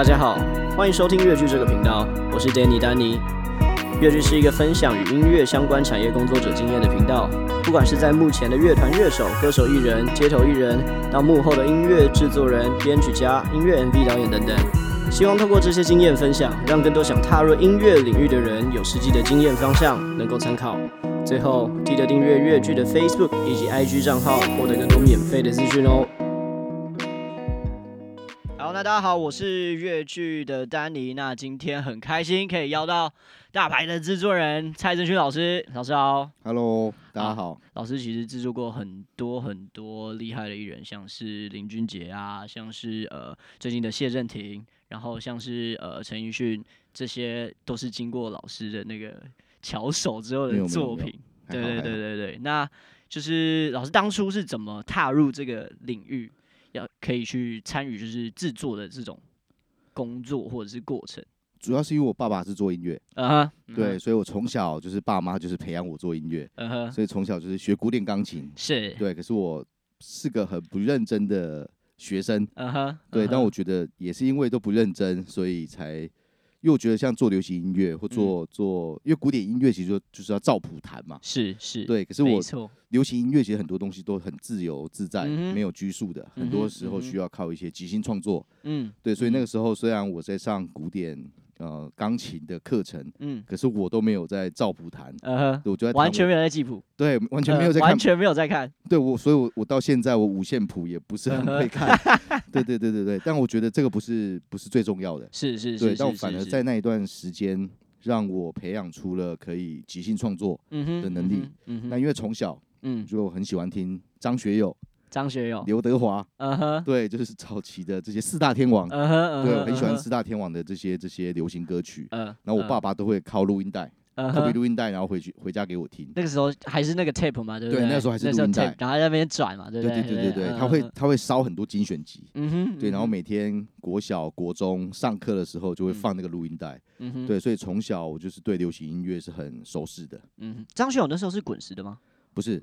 大家好，欢迎收听乐剧这个频道，我是 Danny 丹尼。乐剧是一个分享与音乐相关产业工作者经验的频道，不管是在幕前的乐团乐手、歌手艺人、街头艺人，到幕后的音乐制作人、编曲家、音乐 MV 导演等等，希望透过这些经验分享，让更多想踏入音乐领域的人有实际的经验方向，能够参考。最后，记得订阅乐剧的 Facebook 以及 IG 账号，获得更多免费的资讯哦。大家好，我是越剧的丹尼。那今天很开心可以邀到大牌的制作人蔡正勋老师。老师好，Hello，大家好。啊、老师其实制作过很多很多厉害的艺人，像是林俊杰啊，像是呃最近的谢震廷，然后像是呃陈奕迅，这些都是经过老师的那个巧手之后的作品。对对对对对，那就是老师当初是怎么踏入这个领域？要可以去参与就是制作的这种工作或者是过程，主要是因为我爸爸是做音乐，啊、uh-huh, 对，uh-huh. 所以我从小就是爸妈就是培养我做音乐，uh-huh. 所以从小就是学古典钢琴，是对，可是我是个很不认真的学生，uh-huh, 对，uh-huh. 但我觉得也是因为都不认真，所以才。因为我觉得像做流行音乐或做做，因为古典音乐其实就就是要照谱弹嘛，是是，对。可是我流行音乐其实很多东西都很自由自在，嗯、没有拘束的，很多时候需要靠一些即兴创作。嗯，对。所以那个时候虽然我在上古典。呃，钢琴的课程，嗯，可是我都没有在照谱弹，呃，我就在完全没有在记谱，对，完全没有在看，呃、完全没有在看，对我，所以我我到现在我五线谱也不是很会看，呃、对对对对对，但我觉得这个不是不是最重要的，是是是，对，但我反而在那一段时间让我培养出了可以即兴创作的能力，嗯哼，那因为从小嗯。就很喜欢听张学友。张学友、刘德华，嗯哼，对，就是早期的这些四大天王，嗯哼，对，我很喜欢四大天王的这些这些流行歌曲，嗯，然后我爸爸都会靠录音带，特别录音带，然后回去回家给我听。那个时候还是那个 tape 嘛，对不对？对，那时候还是录音带，然后在那边转嘛，对不对？对对对对对，他会他会烧很多精选集，嗯哼，对，然后每天国小国中上课的时候就会放那个录音带，嗯哼，对，所以从小我就是对流行音乐是很熟悉的。嗯哼，张学友那时候是滚石的吗？不是。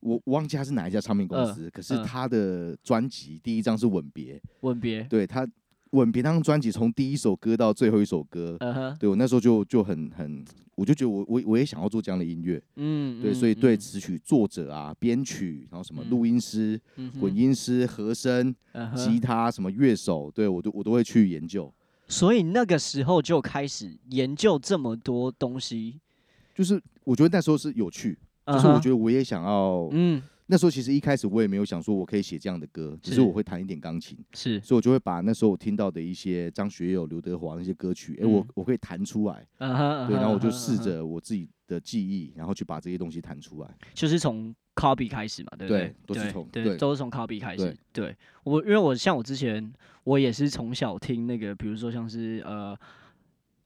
我忘记他是哪一家唱片公司，呃、可是他的专辑第一张是吻别《吻别》，《》对他《吻别》那张专辑从第一首歌到最后一首歌，呃、对我那时候就就很很，我就觉得我我我也想要做这样的音乐，嗯，对，所以对词曲作者啊、编曲，然后什么录音师、嗯、混音师、和声、呃、吉他什么乐手，对我都我都会去研究。所以那个时候就开始研究这么多东西，就是我觉得那时候是有趣。就是我觉得我也想要，嗯，那时候其实一开始我也没有想说我可以写这样的歌，只是我会弹一点钢琴，是，所以我就会把那时候我听到的一些张学友、刘德华那些歌曲，哎、嗯，我我可以弹出来，对，然后我就试着我自己的记忆，然后去把这些东西弹出来，就是从 copy 开始嘛，对不对？对，都是从对，都是从 copy 开始。对，对。我因为我像我之前我也是从小听那个，比如说像是呃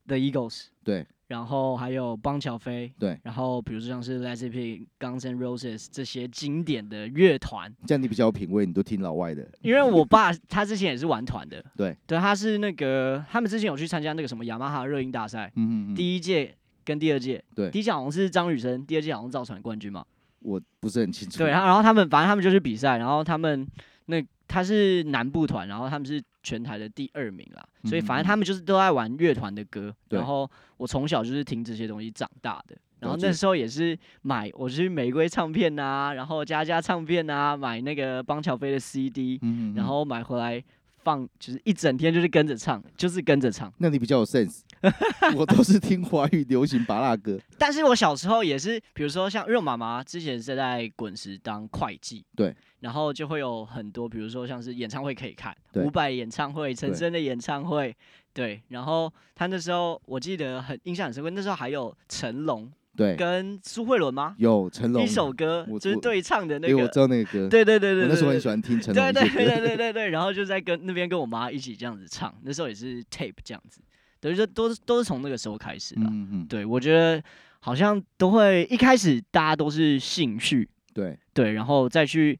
The Eagles，对。然后还有邦乔飞，对，然后比如说像是 Led Zeppelin、Guns N' Roses 这些经典的乐团，这样你比较有品味，你都听老外的。因为我爸他之前也是玩团的，对，对，他是那个他们之前有去参加那个什么雅马哈热音大赛，嗯嗯嗯，第一届跟第二届，对，第一届好像是张雨生，第二届好像是赵传冠军嘛，我不是很清楚。对，然后他们反正他们就去比赛，然后他们那他是南部团，然后他们是。全台的第二名啦，所以反正他们就是都爱玩乐团的歌，嗯，然后我从小就是听这些东西长大的，然后那时候也是买，我去玫瑰唱片啊，然后佳佳唱片啊，买那个邦乔飞的 CD，嗯，然后买回来放，就是一整天就是跟着唱，就是跟着唱。那你比较有 sense，我都是听华语流行芭乐歌。但是我小时候也是，比如说像，因为我妈妈之前是在滚石当会计，对。然后就会有很多，比如说像是演唱会可以看，伍佰演唱会、陈升的演唱会，对。然后他那时候我记得很印象很深刻，那时候还有成龙，对，跟苏慧伦吗？有成龙一首歌，就是对唱的那个，我知道那个歌，对对对对，我那时候很喜欢听成龙，对对对对对对对。然后就在跟那边跟我妈一起这样子唱，那时候也是 tape 这样子，等于说都是都是从那个时候开始的。嗯嗯，对我觉得好像都会一开始大家都是兴趣，对对，然后再去。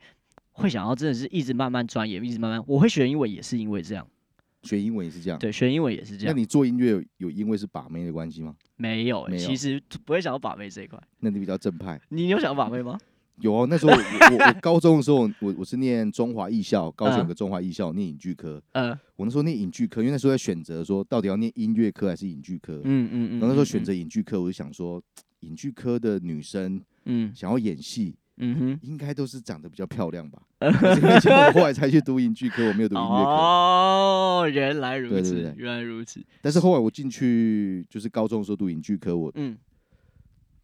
会想要真的是一直慢慢钻研，一直慢慢。我会学英文也是因为这样，学英文也是这样。对，学英文也是这样。那你做音乐有，有因为是把妹的关系吗？没有，没有，其实不会想要把妹这一块。那你比较正派。你有想要把妹吗？有啊，那时候我我，我高中的时候，我我是念中华艺校，高雄有个中华艺校念影剧科。嗯，我那时候念影剧科，因为那时候在选择说到底要念音乐科还是影剧科。嗯嗯嗯。然后那时候选择影剧科，我就想说，影剧科的女生，嗯，想要演戏，嗯哼，应该都是长得比较漂亮吧。所以我后来才去读影剧科，我没有读音乐科。哦，原来如此，对对对，原来如此。但是后来我进去就是高中的时候读影剧科，我嗯，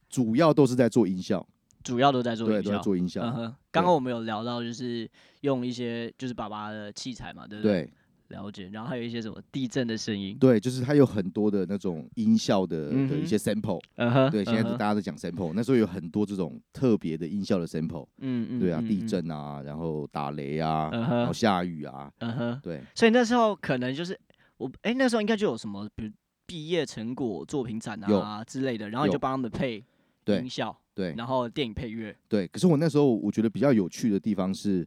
主要都是在做音效。主要都在做音效，对，都在做音效。刚、uh、刚.我们有聊到，就是用一些就是爸爸的器材嘛，对不对？对，了解。然后还有一些什么地震的声音，对，就是它有很多的那种音效的、嗯、的一些 sample。嗯哼，对，现在大家都讲 sample，、uh. 那时候有很多这种特别的音效的 sample。嗯嗯，对啊，地震啊，然后打雷啊，uh. 然后下雨啊。嗯哼，对。所以那时候可能就是我，哎、欸，那时候应该就有什么，比如毕业成果作品展啊之类的，然后你就帮他们配音效。对，然后电影配乐。对，可是我那时候我觉得比较有趣的地方是，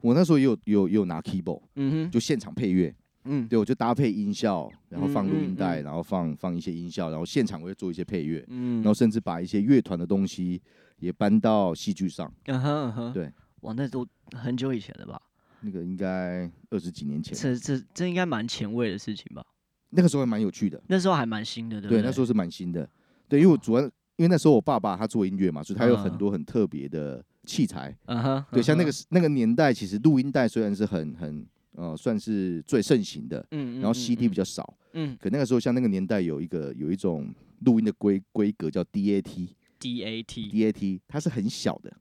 我那时候也有有也有拿 keyboard，嗯哼，就现场配乐，嗯，对，我就搭配音效，然后放录音带，嗯嗯嗯，然后放放一些音效，然后现场我会做一些配乐，嗯，然后甚至把一些乐团的东西也搬到戏剧上，嗯哼嗯哼，对，哇，那都很久以前了吧？那个应该二十几年前，这这这应该蛮前卫的事情吧？那个时候还蛮有趣的，那时候还蛮新的，对不对？对，那时候是蛮新的，对，因为我主要。因为那时候我爸爸他做音乐嘛，所以他有很多很特别的器材。嗯哼，对，像那个那个年代，其实录音带虽然是很很呃算是最盛行的，嗯，然后 CD 比较少，嗯，可那个时候像那个年代有一个有一种录音的规规格叫 DAT，DAT，DAT，它是很小的，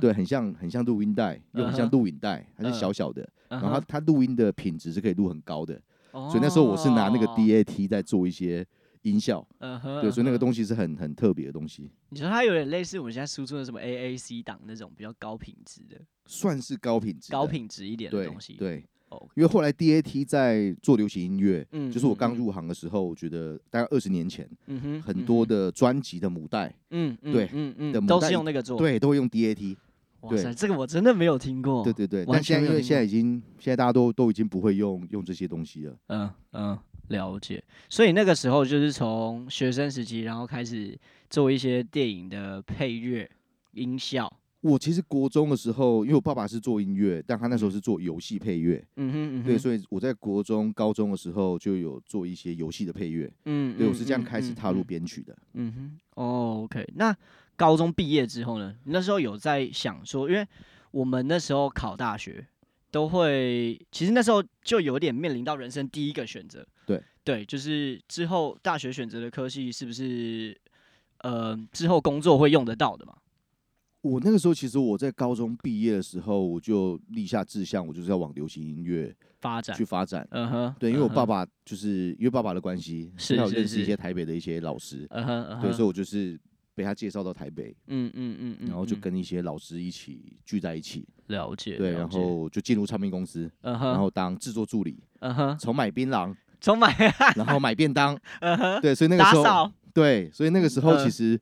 对，很像很像录音带，又很像录影带，它是小小的，然后它它录音的品质是可以录很高的，所以那时候我是拿那个 DAT 在做一些。音效，嗯哼，对，所以那个东西是很很特别的东西。你说它有点类似我们现在输出的什么 AAC 档那种比较高品质的，算是高品质、高品质一点的东西。对，哦，因为后来 DAT 在做流行音乐，嗯，就是我刚入行的时候，我觉得大概二十年前，嗯哼，很多的专辑的母带，嗯，对，嗯嗯，都是用那个做，对，都会用 DAT。哇塞，这个我真的没有听过。对对对，但现在因为现在已经现在大家都都已经不会用用这些东西了。嗯嗯。了解，所以那个时候就是从学生时期，然后开始做一些电影的配乐音效。我其实国中的时候，因为我爸爸是做音乐，但他那时候是做游戏配乐。嗯哼，嗯哼，对，所以我在国中、高中的时候就有做一些游戏的配乐。嗯，对，我是这样开始踏入编曲的。嗯哼，哦，OK。那高中毕业之后呢？那时候有在想说，因为我们那时候考大学。都会，其实那时候就有点面临到人生第一个选择。对对，就是之后大学选择的科系是不是，呃，之后工作会用得到的嘛？我那个时候其实我在高中毕业的时候，我就立下志向，我就是要往流行音乐发展，去发展。嗯哼，对，因为我爸爸就是因为爸爸的关系，是他有认识一些台北的一些老师。嗯哼，对，所以我就是。被他介绍到台北，嗯嗯嗯嗯，然后就跟一些老师一起聚在一起，了解，对，然后就进入唱片公司，然后当制作助理，嗯哼，从买槟榔，从买，然后买便当，对，所以那个时候，对，所以那个时候其实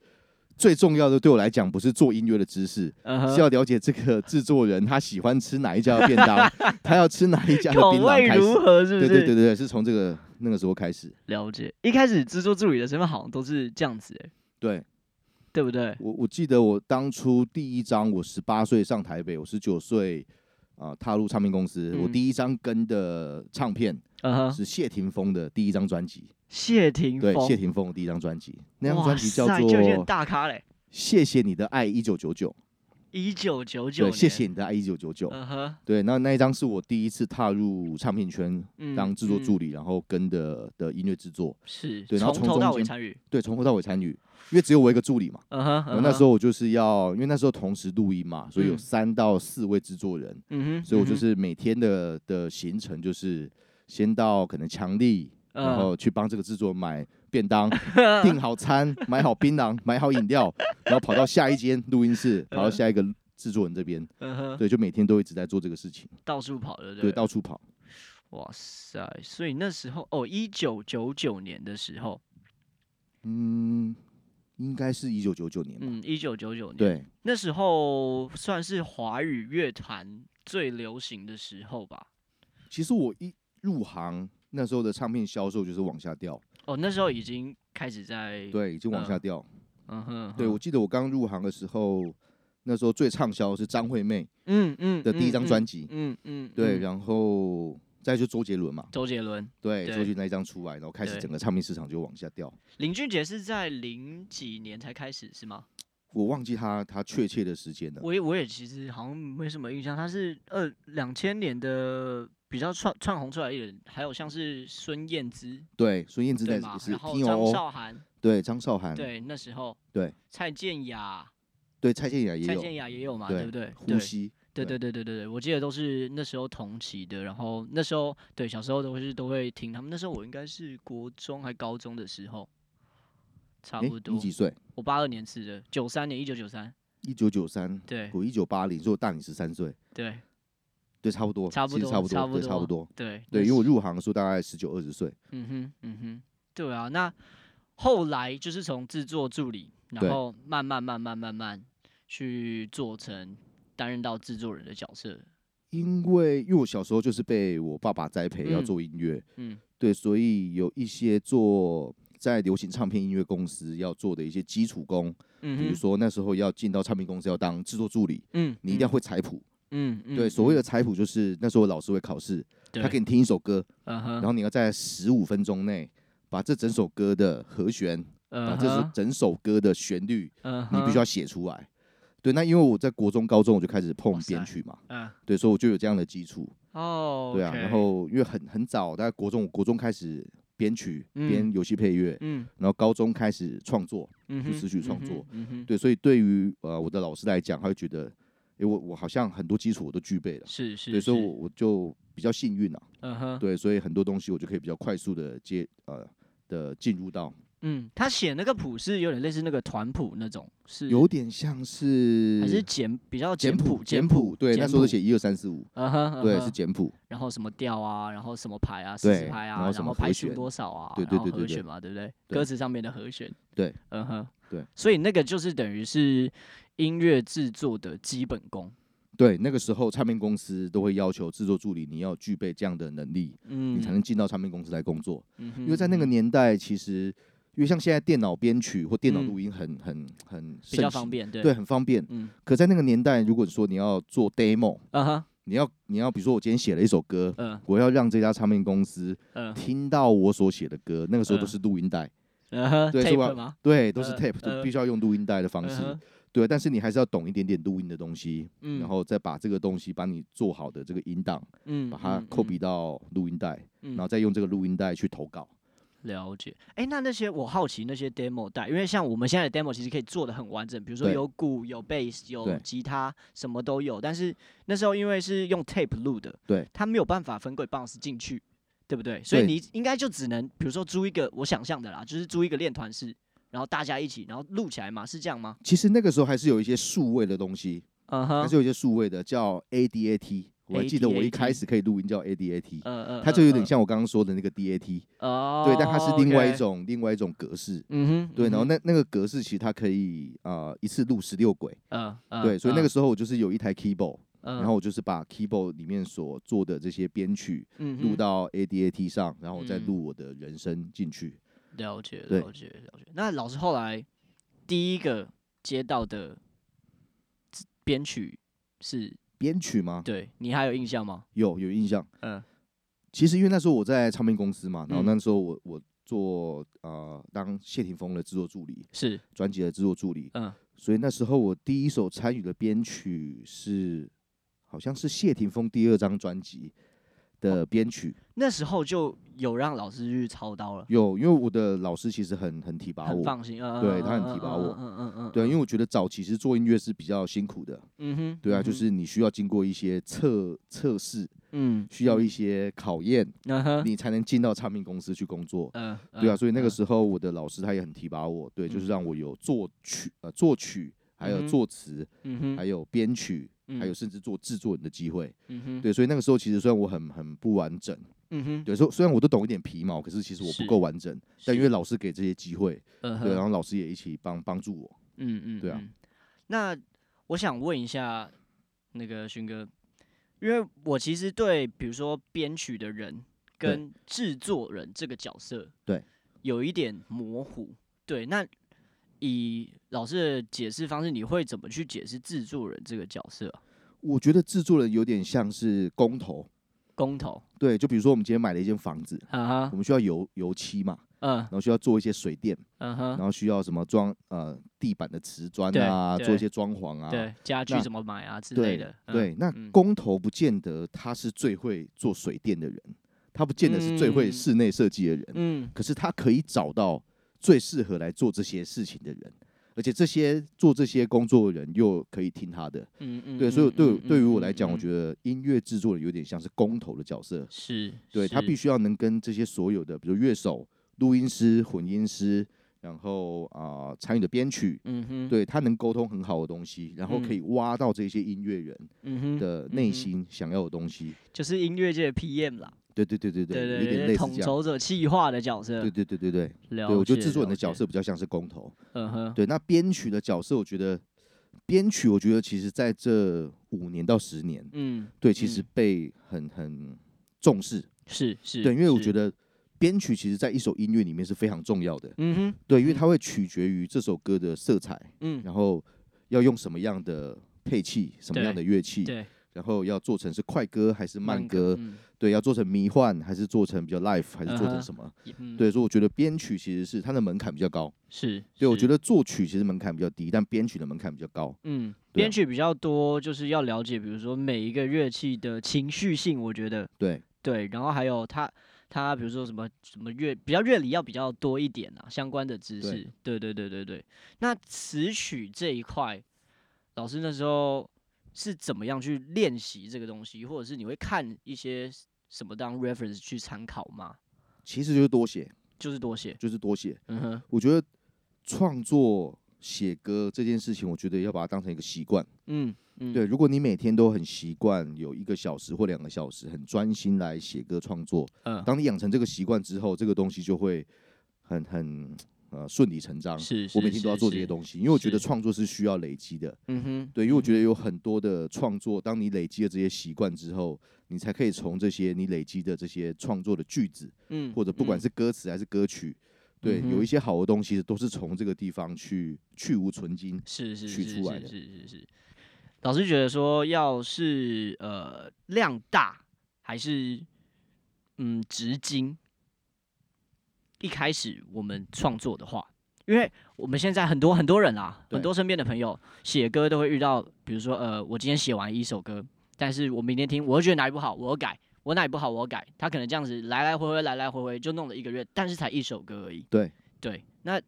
最重要的对我来讲不是做音乐的知识，嗯，是要了解这个制作人他喜欢吃哪一家的便当，他要吃哪一家的槟榔开始，如何是不是？对对对对，是从这个那个时候开始了解。一开始制作助理的身份好像都是这样子，哎，对。对不对？我我记得我当初第一张，我十八岁上台北，我十九岁啊踏入唱片公司。嗯、我第一张跟的唱片是谢霆锋的第一张专辑。谢霆锋。对谢霆锋的第一张专辑，那张专辑叫做《大咖嘞》。谢谢你的爱一九九九。一九九九，对，谢谢你的爱一九九九。嗯哼，对，那那一张是我第一次踏入唱片圈当制作助理，然后跟的的音乐制作。是，对，然后从头到尾参与，对，从头到尾参与。因为只有我一个助理嘛，嗯哼，然后那时候我就是要，因为那时候同时录音嘛，所以有三到四位制作人，嗯哼，所以我就是每天的的行程就是先到可能强力，然后去帮这个制作买便当，订好餐，买好槟榔，买好饮料，然后跑到下一间录音室，跑到下一个制作人这边，对，就每天都一直在做这个事情，到处跑的，对，到处跑，哇塞，所以那时候哦，一九九九年的时候，嗯。应该是一九九九年吧。嗯，一九九九年。对，那时候算是华语乐坛最流行的时候吧。其实我一入行，那时候的唱片销售就是往下掉。哦，那时候已经开始在。对，已经往下掉。嗯哼。对，我记得我刚入行的时候，那时候最畅销的是张惠妹，嗯嗯的第一张专辑，嗯嗯，对，然后再就周杰伦嘛，周杰伦，对，周杰伦那一张出来，然后开始整个唱片市场就往下掉。林俊杰是在零几年才开始是吗？我忘记他他确切的时间了。我也我也其实好像没什么印象，他是二两千年的比较窜窜红出来的人，还有像是孙燕姿，对，孙燕姿在也是，然后张韶涵，对，张韶涵，对，那时候，对，蔡健雅，对，蔡健雅也有，蔡健雅也有嘛，对不对？呼吸，对对对对对对，我记得都是那时候同期的，然后那时候对小时候都是都会听他们，那时候我应该是国中还高中的时候。差不多。你几岁？我八二年次的，九三年，一九九三。一九九三。对。我一九八零，所以我大你十三岁。对。对，差不多。差不多。差不多。对，差不多。对。对，因为我入行的时候大概十九二十岁。嗯哼，嗯哼。对啊，那后来就是从制作助理，然后慢慢慢慢慢慢去做成担任到制作人的角色。因为，因为我小时候就是被我爸爸栽培要做音乐。嗯。对，所以有一些做。在流行唱片音乐公司要做的一些基础功，嗯，比如说那时候要进到唱片公司要当制作助理，嗯，你一定要会采谱，嗯，对，所谓的采谱就是那时候老师会考试，他给你听一首歌，然后你要在十五分钟内把这整首歌的和弦，把这首整首歌的旋律，你必须要写出来。对，那因为我在国中、高中我就开始碰编曲嘛，嗯，对，所以我就有这样的基础。哦，对啊，然后因为很很早，大概国中，国中开始。编曲、编游戏配乐，嗯，然后高中开始创作，嗯，就词曲创作，对，所以对于呃我的老师来讲，他会觉得，哎，我我好像很多基础我都具备了，是是，对，所以我我就比较幸运啊，嗯哼，对，所以很多东西我就可以比较快速的接呃的进入到。嗯，他写那个谱是有点类似那个团谱那种，是有点像是还是简比较简谱简谱，对，那时候写一二三四五，对，是简谱。然后什么调啊，然后什么牌啊，四四拍啊，然后拍数多少啊，对对对和弦嘛，对不对？歌词上面的和弦，对，嗯哼，对。所以那个就是等于是音乐制作的基本功。对，那个时候唱片公司都会要求制作助理你要具备这样的能力，嗯，你才能进到唱片公司来工作。嗯，因为在那个年代其实。因为像现在电脑编曲或电脑录音很很很比较方便，对，对，很方便。嗯，可在那个年代，如果说你要做 demo，啊哈，你要你要比如说我今天写了一首歌，嗯，我要让这家唱片公司听到我所写的歌，那个时候都是录音带，对，是吧？对，都是 tape，都必须要用录音带的方式，对。但是你还是要懂一点点录音的东西，嗯，然后再把这个东西把你做好的这个音档，嗯，把它 copy 到录音带，嗯然后再用这个录音带去投稿。了解，哎、欸，那那些我好奇那些 demo 带，因为像我们现在的 demo 其实可以做的很完整，比如说有鼓、有 bass、有吉他，什么都有。但是那时候因为是用 tape 录的，对，它没有办法分轨 bounce 进去，对不对？所以你应该就只能，比如说租一个，我想象的啦，就是租一个练团室，然后大家一起，然后录起来嘛，是这样吗？其实那个时候还是有一些数位的东西，嗯哼，还是有一些数位的叫 ADAT。我还记得我一开始可以录音叫 ADAT，嗯嗯，它就有点像我刚刚说的那个 DAT，哦，对，但它是另外一种另外一种格式，嗯哼，对，然后那那个格式其实它可以啊一次录十六轨，嗯，对，所以那个时候我就是有一台 keyboard，然后我就是把 keyboard 里面所做的这些编曲录到 ADAT 上，然后我再录我的人声进去。了解，了解，了解。那老师后来第一个接到的编曲是？编曲吗？对，你还有印象吗？有，有印象。嗯，其实因为那时候我在唱片公司嘛，然后那时候我我做呃当谢霆锋的制作助理，是专辑的制作助理。嗯，所以那时候我第一首参与的编曲是，好像是谢霆锋第二张专辑的编曲。哦，那时候就。有让老师去操刀了？有，因为我的老师其实很很提拔我，放心，对他很提拔我，嗯嗯嗯，对，因为我觉得早期其实做音乐是比较辛苦的，嗯哼，对啊，就是你需要经过一些测测试，嗯，需要一些考验，你才能进到唱片公司去工作，嗯，对啊，所以那个时候我的老师他也很提拔我，对，就是让我有作曲呃作曲，还有作词，嗯哼，还有编曲，还有甚至做制作人的机会，嗯哼，对，所以那个时候其实虽然我很很不完整。嗯哼，对，说虽然我都懂一点皮毛，可是其实我不够完整。但因为老师给这些机会，对，然后老师也一起帮帮助我。嗯嗯，对啊。那我想问一下那个勋哥，因为我其实对比如说编曲的人跟制作人这个角色，对，有一点模糊。对，那以老师的解释方式，你会怎么去解释制作人这个角色？我觉得制作人有点像是工头。工头。对，就比如说我们今天买了一间房子，啊、我们需要油油漆嘛，嗯，然后需要做一些水电，嗯、然后需要什么装呃地板的瓷砖啊，做一些装潢啊，对，家具怎么买啊之类的。对，对，那工头不见得他是最会做水电的人，他不见得是最会室内设计的人，嗯，可是他可以找到最适合来做这些事情的人。而且这些做这些工作的人又可以听他的，嗯嗯，对，所以对、嗯、对于我来讲，嗯、我觉。得音乐制作人有点像是工头的角色，是，对，他必须要能跟这些所有的，比如乐手、录音师、混音师，然后啊参与的编曲，嗯哼，对他能沟通很好的东西，然后可以挖到这些音乐人的内心想要的东西，就是音乐界的 PM 啦。对对对对对，有点类似统筹者、企划的角色。对对对对对，对我觉得制作人的角色比较像是工头。嗯哼。对，那编曲的角色，我觉得编曲，我觉得其实在这五年到十年，嗯，对，其实被很很重视。是是。对，因为我觉得编曲其实在一首音乐里面是非常重要的。嗯哼。对，因为它会取决于这首歌的色彩，嗯，然后要用什么样的配器，什么样的乐器，对。然后要做成是快歌还是慢歌？嗯、对，要做成迷幻还是做成比较 life，还是做成什么？嗯、对，所以我觉得编曲其实是它的门槛比较高。是，对，我觉得作曲其实门槛比较低，但编曲的门槛比较高。嗯，编曲比较多，就是要了解，比如说每一个乐器的情绪性，我觉得对对，然后还有它它比如说什么什么乐比较乐理要比较多一点啊，相关的知识。对对对对对。那词曲这一块，老师那时候。是怎么样去练习这个东西，或者是你会看一些什么当 reference 去参考吗？其实就是多写，就是多写，就是多写。嗯哼，我觉得创作写歌这件事情，我觉得要把它当成一个习惯。嗯嗯，对，如果你每天都很习惯有一个小时或两个小时很专心来写歌创作，嗯，当你养成这个习惯之后，这个东西就会很很。呃，顺理成章。是，我每天都要做这些东西，因为我觉得创作是需要累积的。嗯哼，对，因为我觉得有很多的创作，当你累积了这些习惯之后，你才可以从这些你累积的这些创作的句子，嗯，或者不管是歌词还是歌曲，对，有一些好的东西都是从这个地方去去无存菁，是是取出来的。是是是。老师觉得说，要是呃量大还是嗯直精？一开始我们创作的话，因为我们现在很多很多人啦，很多身边的朋友写歌都会遇到，比如说呃，我今天写完一首歌，但是我明天听，我会觉得哪里不好，我要改；我哪里不好，我要改。他可能这样子来来回回，来来回回就弄了一个月，但是才一首歌而已。对对，那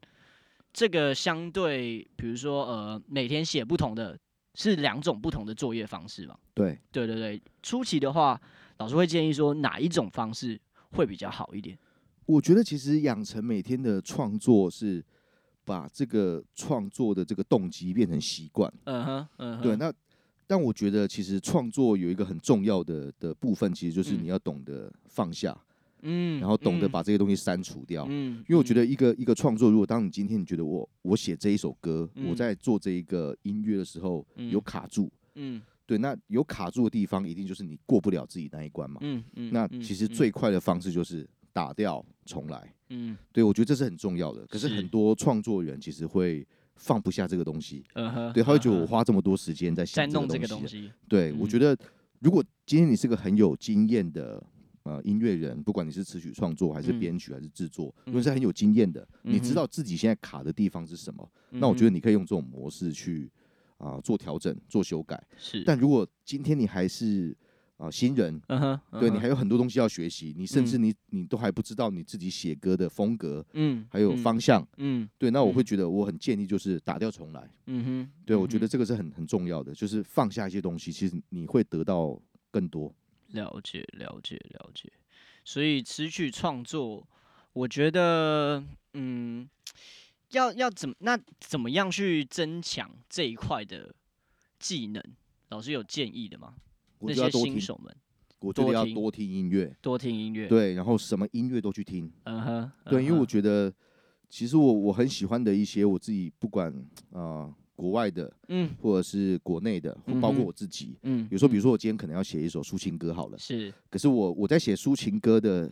这个相对，比如说呃，每天写不同的，是两种不同的作业方式嘛？对对对对，初期的话，老师会建议说哪一种方式会比较好一点？我觉得其实养成每天的创作是把这个创作的这个动机变成习惯。嗯哼，嗯哼。对，那但我觉得其实创作有一个很重要的的部分，其实就是你要懂得放下，嗯，然后懂得把这些东西删除掉。嗯，因为我觉得一个一个创作，如果当你今天你觉得我我写这一首歌，嗯，我在做这一个音乐的时候有卡住，嗯，对，那有卡住的地方，一定就是你过不了自己那一关嘛。嗯嗯。那其实最快的方式就是。打掉重来，嗯，对，我觉得这是很重要的。可是很多创作人其实会放不下这个东西，对，他会觉得我花这么多时间在想弄这个东西。对，我觉得如果今天你是个很有经验的呃音乐人，不管你是词曲创作还是编曲还是制作，如果是很有经验的，你知道自己现在卡的地方是什么，那我觉得你可以用这种模式去啊做调整、做修改。是，但如果今天你还是啊，新人，嗯哼，对你还有很多东西要学习，你甚至你你都还不知道你自己写歌的风格，嗯，还有方向，嗯，对，那我会觉得我很建议就是打掉重来，嗯哼，对，我觉得这个是很很重要的，就是放下一些东西，其实你会得到更多。了解，了解，了解。所以词曲创作，我觉得，嗯，要要怎么那怎么样去增强这一块的技能？老师有建议的吗？我觉得要多听，新手们，我觉得要多听音乐，多听音乐，对，然后什么音乐都去听，嗯哼，对，因为我觉得其实我我很喜欢的一些我自己不管啊、呃、国外的，嗯，或者是国内的，或包括我自己，嗯，有时候比如说我今天可能要写一首抒情歌好了，是，可是我我在写抒情歌的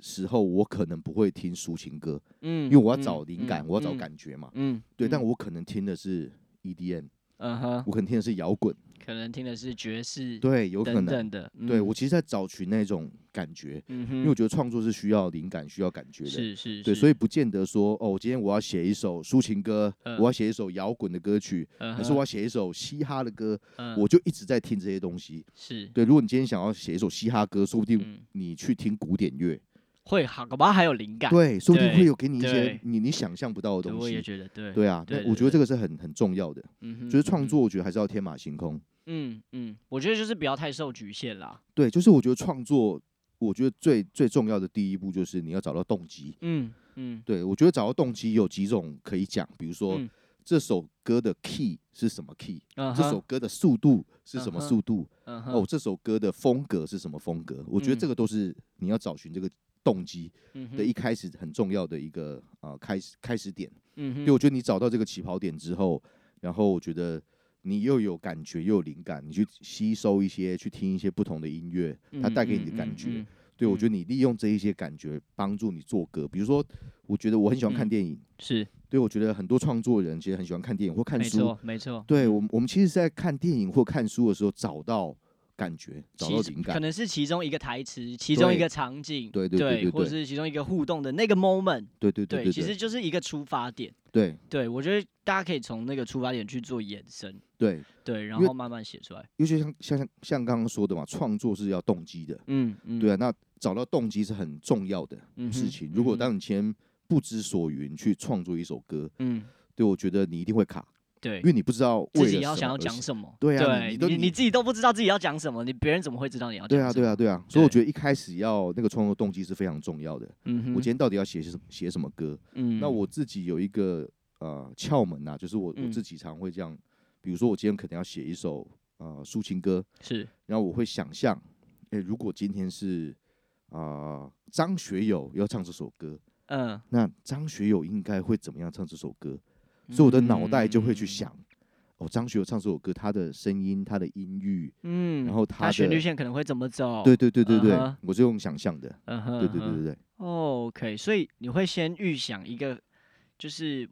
时候我可能不会听抒情歌，嗯，因为我要找灵感，我要找感觉嘛，嗯，对，但我可能听的是 EDM，嗯哼，我可能听的是摇滚。可能听的是爵士，对，有可能的。嗯、对我其实，在找寻那种感觉，嗯、因为我觉得创作是需要灵感、需要感觉的。是是，是对，所以不见得说，哦，我今天我要写一首抒情歌，呃、我要写一首摇滚的歌曲，还、呃、是我要写一首嘻哈的歌，呃、我就一直在听这些东西。是对，如果你今天想要写一首嘻哈歌，说不定你去听古典乐。会好，搞不好还有灵感。对，说不定会有给你一些你你想象不到的东西。我也觉得，对。对啊，对，我觉得这个是很很重要的。嗯哼。就是创作，我觉得还是要天马行空。嗯嗯，我觉得就是不要太受局限啦。对，就是我觉得创作，我觉得最最重要的第一步就是你要找到动机。嗯嗯。对，我觉得找到动机有几种可以讲，比如说这首歌的 key 是什么 key，这首歌的速度是什么速度，哦，这首歌的风格是什么风格。我觉得这个都是你要找寻这个。动机的一开始很重要的一个啊、呃、开始开始点，嗯哼，对，我觉得你找到这个起跑点之后，然后我觉得你又有感觉又有灵感，你去吸收一些去听一些不同的音乐，它带给你的感觉，嗯嗯嗯嗯、对，我觉得你利用这一些感觉帮助你做歌，比如说，我觉得我很喜欢看电影，嗯、是。对，我觉得很多创作人其实很喜欢看电影或看书，没错，没错，对我们我们其实是在看电影或看书的时候找到。感觉找到灵感，可能是其中一个台词，其中一个场景，对对对，或者是其中一个互动的那个 moment，对对对，其实就是一个出发点。对对，我觉得大家可以从那个出发点去做延伸。对对，然后慢慢写出来。尤其像像像刚刚说的嘛，创作是要动机的。嗯嗯，对啊，那找到动机是很重要的事情。如果当你先不知所云去创作一首歌，嗯，对，我觉得你一定会卡。对，因为你不知道自己要想要讲什么，对啊，你你你自己都不知道自己要讲什么，你别人怎么会知道你要讲？对啊，对啊，对啊。所以我觉得一开始要那个创作动机是非常重要的。嗯哼，我今天到底要写什么写什么歌？嗯，那我自己有一个呃窍门呐，就是我我自己常会这样，比如说我今天可能要写一首呃抒情歌，是，然后我会想象，哎，如果今天是啊张学友要唱这首歌，嗯，那张学友应该会怎么样唱这首歌？所以我的脑袋就会去想，哦，张学友唱这首歌，他的声音，他的音域，嗯，然后他的旋律线可能会怎么走？对对对对对，我是用想象的，嗯哼，对对对对对。OK，所以你会先预想一个就是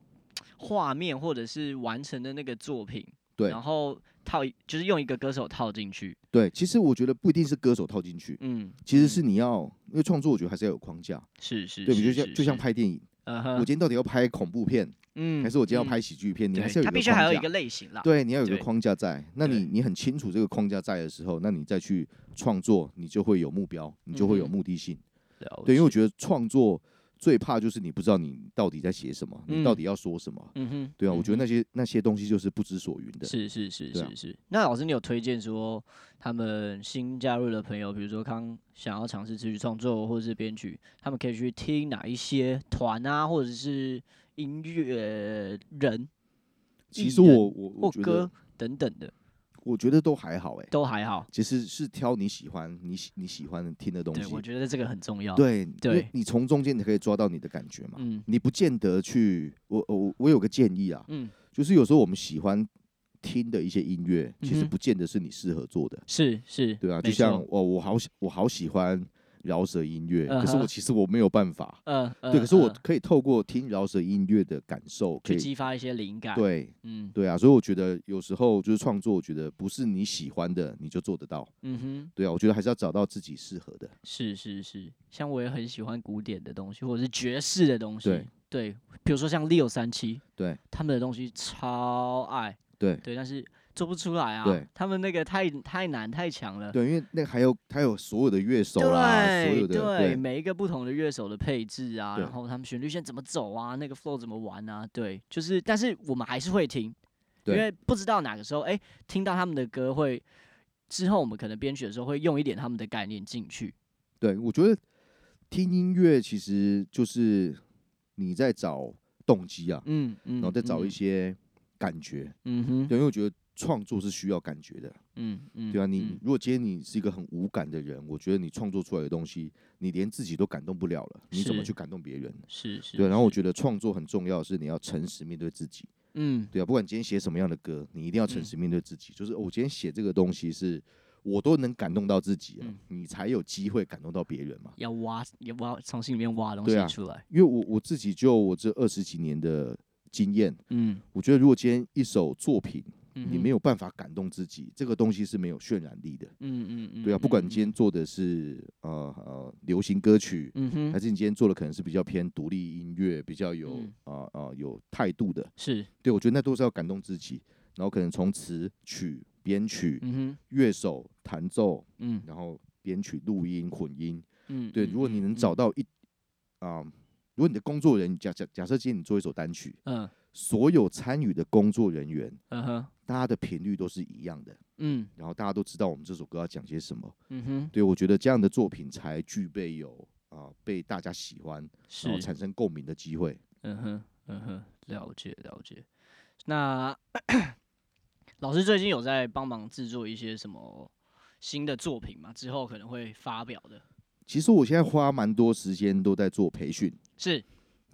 画面或者是完成的那个作品，对，然后套就是用一个歌手套进去。对，其实我觉得不一定是歌手套进去，嗯，其实是你要，因为创作我觉得还是要有框架，是是，对，比如像就像拍电影，嗯哼，我今天到底要拍恐怖片？嗯，还是我今天要拍喜剧片，你还是有，它必须还有一个类型啦。对，你要有一个框架在。那你你很清楚这个框架在的时候，那你再去创作，你就会有目标，你就会有目的性。对，因为我觉得创作最怕就是你不知道你到底在写什么，你到底要说什么。嗯哼，对啊，我觉得那些那些东西就是不知所云的。是是是是是。那老师，你有推荐说他们新加入的朋友，比如说刚想要尝试词曲创作或者是编曲，他们可以去听哪一些团啊，或者是？音乐人，其实我我我觉得歌等等的，我觉得都还好哎，都还好。其实是挑你喜欢你喜你喜欢听的东西。我觉得这个很重要。对对，你从中间你可以抓到你的感觉嘛。嗯，你不见得去，我我我有个建议啊，嗯，就是有时候我们喜欢听的一些音乐，其实不见得是你适合做的。是是，对啊，就像我我好我好喜欢。饶舌音乐，可是我其实我没有办法，嗯，对，可是我可以透过听饶舌音乐的感受，可以激发一些灵感，对，嗯，对啊，所以我觉得有时候就是创作，我觉得不是你喜欢的你就做得到，嗯哼，对啊，我觉得还是要找到自己适合的。是是是，像我也很喜欢古典的东西，或者是爵士的东西，对，对，比如说像六三七，对，他们的东西超爱，对。对，但是。做不出来啊！对，他们那个太太难太强了。对，因为那个还有还有所有的乐手啦，对所有的对，对每一个不同的乐手的配置啊，然后他们旋律线怎么走啊，那个 flow 怎么玩啊？对，就是，但是我们还是会听，因为不知道哪个时候，哎，听到他们的歌会之后，我们可能编曲的时候会用一点他们的概念进去。对，我觉得听音乐其实就是你在找动机啊，嗯嗯，然后再找一些感觉，嗯哼，对，因为我觉得。创作是需要感觉的，嗯嗯，对啊，你如果今天你是一个很无感的人，我觉得你创作出来的东西，你连自己都感动不了了，你怎么去感动别人？是是，对。然后我觉得创作很重要的是你要诚实面对自己，嗯，对啊，不管今天写什么样的歌，你一定要诚实面对自己。就是我今天写这个东西是我都能感动到自己，嗯，你才有机会感动到别人嘛。要挖，要挖，从心里面挖东西出来。啊、因为我我自己就我这二十几年的经验，嗯，我觉得如果今天一首作品，嗯、你没有办法感动自己，这个东西是没有渲染力的。嗯嗯嗯，对啊，不管你今天做的是呃呃流行歌曲，嗯哼，还是你今天做的可能是比较偏独立音乐，比较有啊啊、嗯。呃呃、有态度的，是。对，我觉得那都是要感动自己，然后可能从词曲。编曲、乐手弹奏，嗯，然后编曲、录音、混音，嗯，对。如果你能找到一啊，如果你的工作人员假假假设今天你做一首单曲，嗯，所有参与的工作人员，嗯哼，大家的频率都是一样的，嗯，然后大家都知道我们这首歌要讲些什么，嗯哼，对，我觉得这样的作品才具备有啊被大家喜欢，然后产生共鸣的机会，嗯哼，嗯哼，了解了解，那。老师最近有在帮忙制作一些什么新的作品吗？之后可能会发表的。其实我现在花蛮多时间都在做培训，是，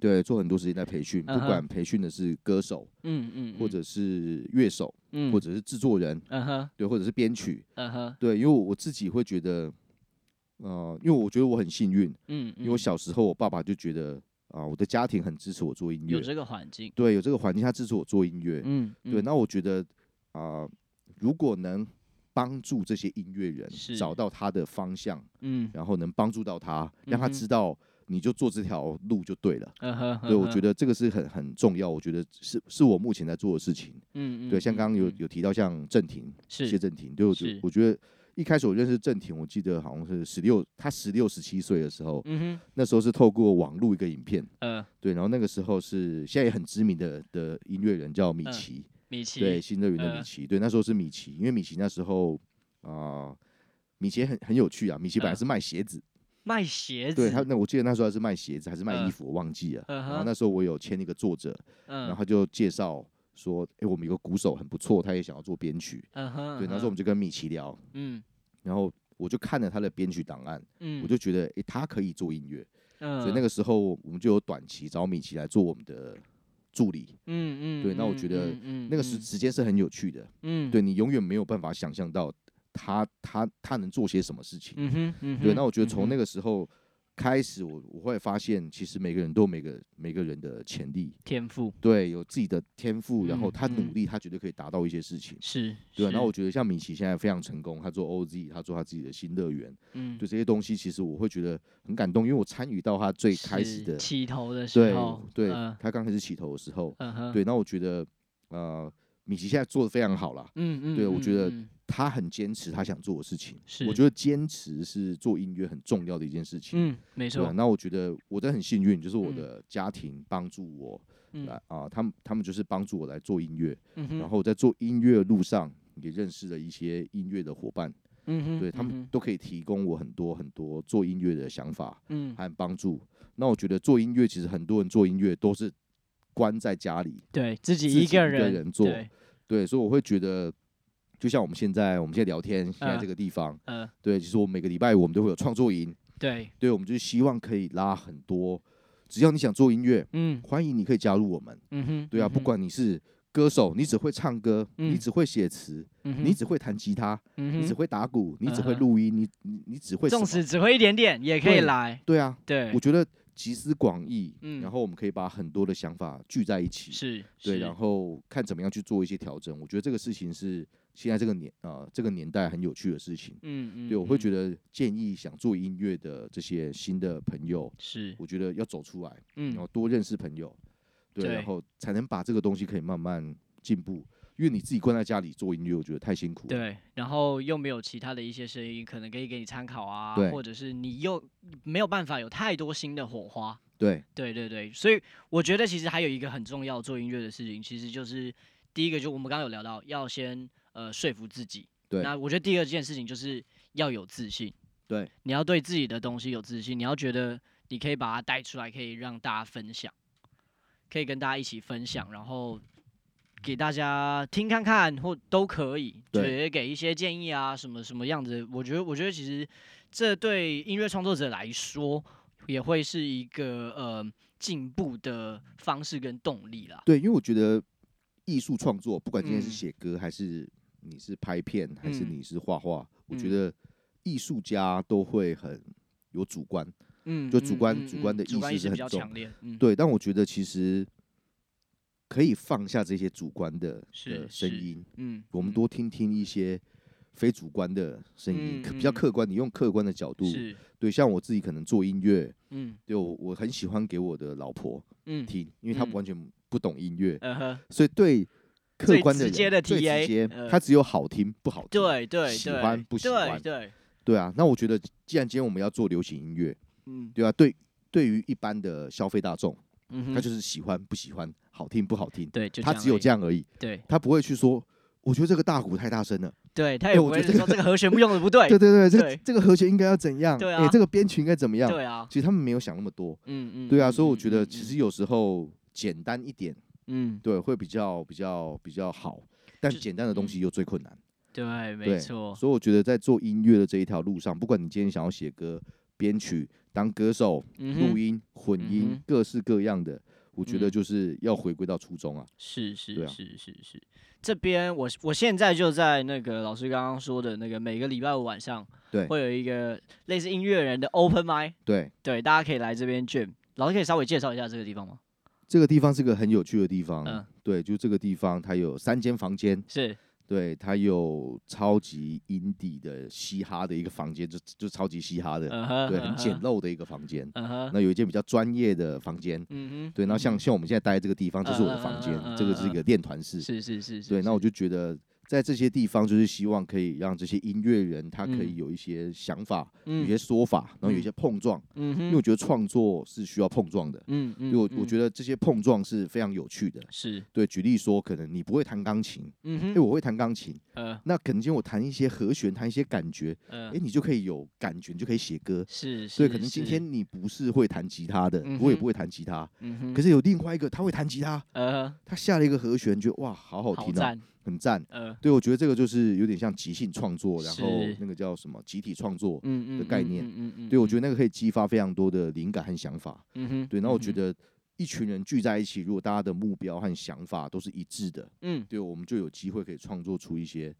对，做很多时间在培训，不管培训的是歌手，嗯嗯，或者是乐手，嗯，或者是制作人，嗯哼，对，或者是编曲，嗯哼，对，因为我自己会觉得，呃，因为我觉得我很幸运，嗯，因为我小时候我爸爸就觉得啊，我的家庭很支持我做音乐，有这个环境，对，有这个环境，他支持我做音乐，嗯，对，那我觉得。啊、呃，如果能帮助这些音乐人找到他的方向，嗯，然后能帮助到他，让他知道你就做这条路就对了。嗯哼，对，我觉得这个是很很重要。我觉得是是我目前在做的事情。嗯嗯，对，像刚刚有有提到像郑庭，谢郑婷，对，我觉得我觉得一开始我认识郑婷，我记得好像是十六，他十六十七岁的时候，嗯哼，那时候是透过网络一个影片，嗯，对，然后那个时候是现在也很知名的的音乐人叫米奇。米奇对新乐园的米奇，呃、对那时候是米奇，因为米奇那时候啊、呃，米奇很很有趣啊。米奇本来是卖鞋子，呃、卖鞋子，对他那我记得那时候还是卖鞋子还是卖衣服，呃、我忘记了。呃、然后那时候我有签一个作者，呃、然后他就介绍说，哎、欸，我们有个鼓手很不错，他也想要做编曲。呃、对，那时候我们就跟米奇聊，嗯，然后我就看了他的编曲档案，嗯，我就觉得，哎、欸，他可以做音乐，呃、所以那个时候我们就有短期找米奇来做我们的。助理，嗯嗯，对，那我觉得那个时时间是很有趣的，嗯，对，你永远没有办法想象到他他他能做些什么事情，嗯哼，嗯哼，对，那我觉得从那个时候。开始我我会发现，其实每个人都有每个每个人的潜力、天赋，对，有自己的天赋，然后他努力，他绝对可以达到一些事情，是，对。然后我觉得像米奇现在非常成功，他做 OZ，他做他自己的新乐园，嗯，对这些东西，其实我会觉得很感动，因为我参与到他最开始的起头的时候，对，对他刚开始起头的时候，对。那我觉得，呃，米奇现在做的非常好了，嗯嗯，对我觉得。他很坚持他想做的事情，是我觉得坚持是做音乐很重要的一件事情。嗯，没错。那我觉得我真的很幸运，就是我的家庭帮助我来啊，他们他们就是帮助我来做音乐。嗯哼。然后在做音乐的路上也认识了一些音乐的伙伴。嗯哼。对他们都可以提供我很多很多做音乐的想法。嗯。和帮助。那我觉得做音乐其实很多人做音乐都是关在家里，对自己一个人做。对，所以我会觉得。就像我们现在，我们现在聊天，现在这个地方，嗯，呃、对，其实我们每个礼拜五我们都会有创作营，对，对，我们就是希望可以拉很多，只要你想做音乐，嗯，欢迎你可以加入我们，嗯哼，对啊，不管你是歌手，你只会唱歌，嗯、你只会写词，嗯、你只会弹吉他，你只会打鼓，你只会录音，你你你只会，纵使只会一点点也可以来，对，对啊，对，我觉得集思广益，嗯，然后我们可以把很多的想法聚在一起，是，对，然后看怎么样去做一些调整，我觉得这个事情是。现在这个年啊、呃，这个年代很有趣的事情，嗯嗯，对，我会觉得建议想做音乐的这些新的朋友，是，我觉得要走出来，嗯，然后多认识朋友，对，对。然后才能把这个东西可以慢慢进步。因为你自己关在家里做音乐，我觉得太辛苦了，对，然后又没有其他的一些声音，可能可以给你参考啊，或者是你又没有办法有太多新的火花，对，对对对，所以我觉得其实还有一个很重要做音乐的事情，其实就是第一个，就我们刚刚有聊到，要先。呃，说服自己。对。那我觉得第二件事情就是要有自信。对。你要对自己的东西有自信，你要觉得你可以把它带出来，可以让大家分享，可以跟大家一起分享，然后给大家听看看，或都可以，对，也给一些建议啊，什么什么样子。我觉得，我觉得其实这对音乐创作者来说，也会是一个呃进步的方式跟动力啦。对，因为我觉得艺术创作，不管今天是写歌还是你是拍片还是你是画画，我觉得艺术家都会很有主观，嗯，就主观主观的意识是很重，对。但我觉得其实可以放下这些主观的的声音，嗯，我们多听听一些非主观的声音，比较客观。你用客观的角度，对，像我自己可能做音乐，嗯，对我我很喜欢给我的老婆听，因为她完全不懂音乐，所以对。客观的直接的 TA，他只有好听不好听，对对，喜欢不喜欢，对对。啊。那我觉得，既然今天我们要做流行音乐，嗯，对啊，对，对于一般的消费大众，嗯，他就是喜欢不喜欢，好听不好听，对，他只有这样而已，对，他不会去说，我觉得这个大鼓太大声了，对，他也不会说这个和弦不用的不对，对对对，这这个和弦应该要怎样，对啊，这个编曲应该怎么样，对啊，其实他们没有想那么多，嗯嗯，对啊，所以我觉得其实有时候简单一点。嗯，对，会比较比较比较好，但简单的东西又最困难。对，没错。所以我觉得在做音乐的这一条路上，不管你今天想要写歌、编曲、当歌手、录音、混音，各式各样的，我觉得就是要回归到初衷啊。是是是是是。这边我我现在就在那个老师刚刚说的那个每个礼拜五晚上，对，会有一个类似音乐人的 open mic。对对，大家可以来这边 jam。老师可以稍微介绍一下这个地方吗？这个地方是个很有趣的地方，嗯，对，就这个地方，它有三间房间，是，对，它有超级 indie 的嘻哈的一个房间，就就超级嘻哈的，对，很简陋的一个房间，那有一间比较专业的房间，嗯，对，那像像我们现在待的这个地方，这是我的房间，这个是一个练团室，是是是，对，那我就觉得。在这些地方，就是希望可以让这些音乐人他可以有一些想法，有些说法，然后有一些碰撞。因为我觉得创作是需要碰撞的。嗯嗯。因为我我觉得这些碰撞是非常有趣的。是。对，举例说，可能你不会弹钢琴，嗯哼，因为我会弹钢琴。那可能今天我弹一些和弦，弹一些感觉，哎，你就可以有感觉，你就可以写歌。是。所以可能今天你不是会弹吉他的，我也不会弹吉他。嗯，可是有另外一个他会弹吉他，他下了一个和弦，觉得哇，好好听啊。很赞，呃，对，我觉得这个就是有点像即兴创作，然后那个叫什么集体创作的概念，嗯嗯，对，我觉得那个可以激发非常多的灵感和想法，嗯哼，对，那我觉得一群人聚在一起，如果大家的目标和想法都是一致的，嗯，对，我们就有机会可以创作出一些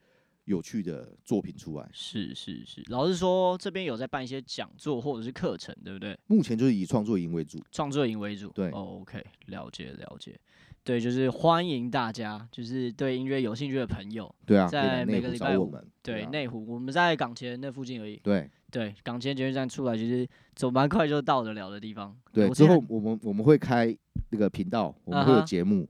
有趣的作品出来。是是是，老实说，这边有在办一些讲座或者是课程，对不对？目前就是以创作营为主，创作营为主，对，OK，了解了解。对，就是欢迎大家，就是对音乐有兴趣的朋友，对啊，在每个礼拜五，对，内湖，我们在港前那附近而已，对，对，港前捷运站出来，其实走蛮快就到得了的地方。对，之后我们我们会开那个频道，我们会有节目，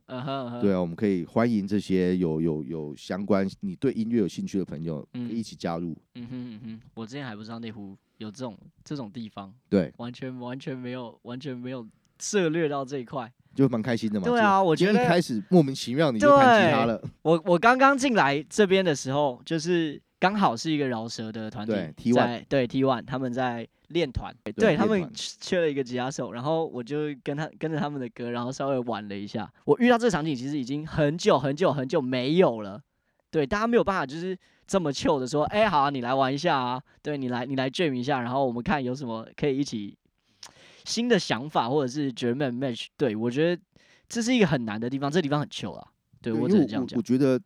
对啊，我们可以欢迎这些有有有相关你对音乐有兴趣的朋友，一起加入。嗯哼嗯哼，我之前还不知道内湖有这种这种地方，对，完全完全没有完全没有涉猎到这一块。就蛮开心的嘛。对啊，我觉得一开始莫名其妙你就弹吉他了。我我刚刚进来这边的时候，就是刚好是一个饶舌的团体在 T one 对 T one 他们在练团，对他们缺了一个吉他手，然后我就跟他跟着他们的歌，然后稍微玩了一下。我遇到这个场景其实已经很久很久很久没有了。对，大家没有办法就是这么 chill 的说，哎，好啊，你来玩一下啊，对你来你来 jam 一下，然后我们看有什么可以一起。新的想法，或者是觉得 match，对，我觉得这是一个很难的地方，这个地方很 chill 啊。对，对我只能这样讲。我觉得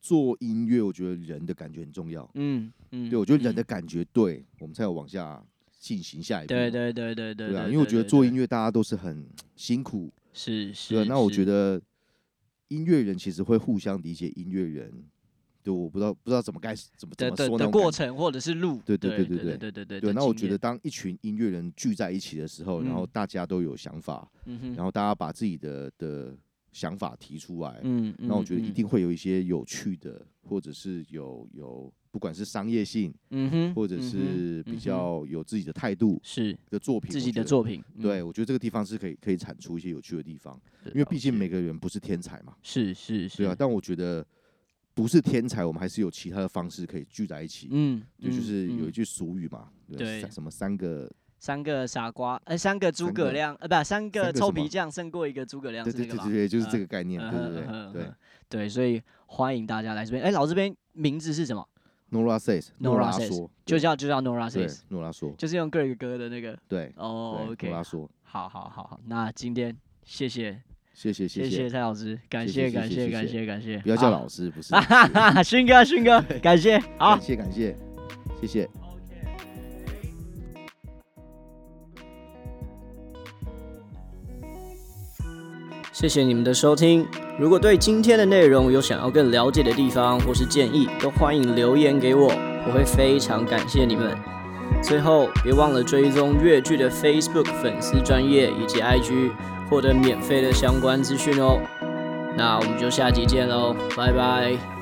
做音乐，我觉得人的感觉很重要。嗯嗯，对，我觉得人的感觉对，嗯、我们才有往下进行下一步。对对对对对。对啊，因为我觉得做音乐，大家都是很辛苦。是是。对，那我觉得音乐人其实会互相理解音乐人。对，我不知道不知道怎么该怎么怎么说呢？的过程或者是路，对对对对对对对对。对，那我觉得当一群音乐人聚在一起的时候，然后大家都有想法，然后大家把自己的的想法提出来，嗯，那我觉得一定会有一些有趣的，或者是有有不管是商业性，嗯哼，或者是比较有自己的态度是的作品，自己的作品，对，我觉得这个地方是可以可以产出一些有趣的地方，因为毕竟每个人不是天才嘛，是是是，对啊，但我觉得。不是天才，我们还是有其他的方式可以聚在一起。嗯，对，就是有一句俗语嘛，对，什么三个三个傻瓜，呃，三个诸葛亮，呃，不，三个臭皮匠胜过一个诸葛亮，对对对对，就是这个概念，对对对对对，所以欢迎大家来这边。哎，老这边名字是什么？Nora says，Nora 说，就叫就叫 Nora says，Nora 说，就是用 Greg 哥的那个，对，哦，OK，Nora 说，好好好好，那今天谢谢。谢谢谢谢蔡老师，感谢感谢感谢感谢，不要叫老师，不是，勋哥勋哥，感谢，好，感谢感谢，谢谢。谢谢你们的收听。如果对今天的内容有想要更了解的地方或是建议，都欢迎留言给我，我会非常感谢你们。最后，别忘了追踪越剧的 Facebook 粉丝专业以及 IG，获得免费的相关资讯哦。那我们就下集见喽，拜拜。